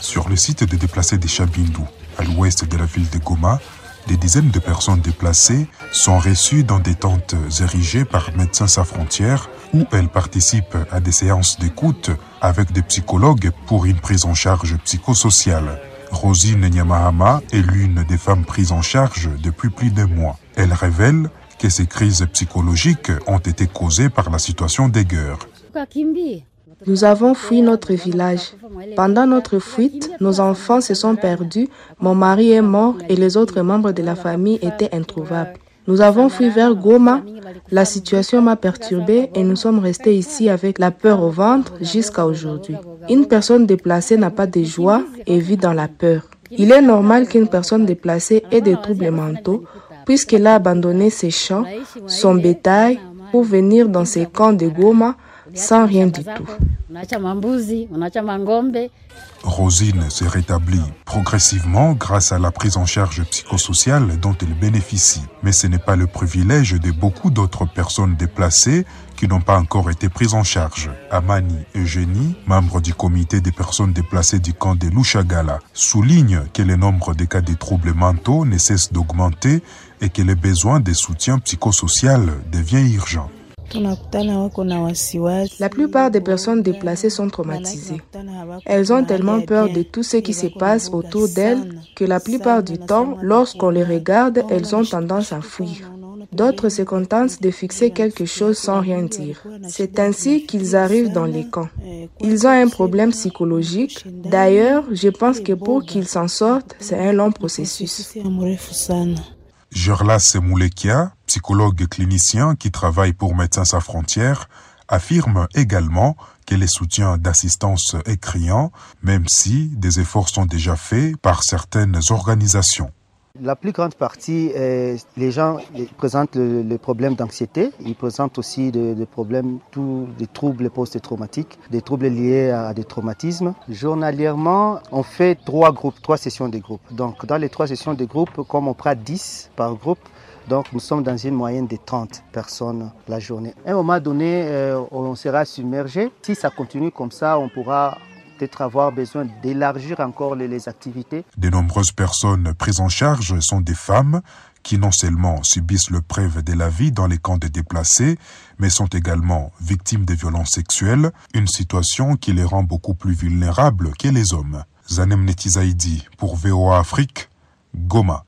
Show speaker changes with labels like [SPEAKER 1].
[SPEAKER 1] Sur le site des déplacés des Chabindou, à l'ouest de la ville de Goma, des dizaines de personnes déplacées sont reçues dans des tentes érigées par Médecins sans frontières où elles participent à des séances d'écoute avec des psychologues pour une prise en charge psychosociale. Rosine Nyamahama est l'une des femmes prises en charge depuis plus d'un mois. Elle révèle que ces crises psychologiques ont été causées par la situation des guerres.
[SPEAKER 2] Nous avons fui notre village. Pendant notre fuite, nos enfants se sont perdus, mon mari est mort et les autres membres de la famille étaient introuvables. Nous avons fui vers Goma. La situation m'a perturbée et nous sommes restés ici avec la peur au ventre jusqu'à aujourd'hui. Une personne déplacée n'a pas de joie et vit dans la peur. Il est normal qu'une personne déplacée ait des troubles mentaux puisqu'elle a abandonné ses champs, son bétail pour venir dans ces camps de Goma sans rien du tout.
[SPEAKER 1] Rosine s'est rétablie progressivement grâce à la prise en charge psychosociale dont elle bénéficie. Mais ce n'est pas le privilège de beaucoup d'autres personnes déplacées qui n'ont pas encore été prises en charge. Amani Eugénie, membre du comité des personnes déplacées du camp de Luchagala, souligne que le nombre de cas de troubles mentaux ne cesse d'augmenter et que le besoin de soutien psychosocial devient urgent.
[SPEAKER 2] La plupart des personnes déplacées sont traumatisées. Elles ont tellement peur de tout ce qui se passe autour d'elles que la plupart du temps, lorsqu'on les regarde, elles ont tendance à fuir. D'autres se contentent de fixer quelque chose sans rien dire. C'est ainsi qu'ils arrivent dans les camps. Ils ont un problème psychologique. D'ailleurs, je pense que pour qu'ils s'en sortent, c'est un long processus.
[SPEAKER 1] Gerlas Moulekia, psychologue clinicien qui travaille pour Médecins sans frontières, affirme également que les soutiens d'assistance est criant, même si des efforts sont déjà faits par certaines organisations.
[SPEAKER 3] La plus grande partie, euh, les gens présentent le, le problème d'anxiété. Ils présentent aussi des, problèmes, tous des troubles post-traumatiques, des troubles liés à des traumatismes. Journalièrement, on fait trois groupes, trois sessions de groupes. Donc, dans les trois sessions de groupes, comme on prend 10 par groupe, donc nous sommes dans une moyenne de 30 personnes la journée. À un moment donné, euh, on sera submergé. Si ça continue comme ça, on pourra peut-être avoir besoin d'élargir encore les, activités.
[SPEAKER 1] De nombreuses personnes prises en charge sont des femmes qui non seulement subissent le preuve de la vie dans les camps de déplacés, mais sont également victimes de violences sexuelles, une situation qui les rend beaucoup plus vulnérables que les hommes. Zanem Netizaidi pour VOA Afrique, Goma.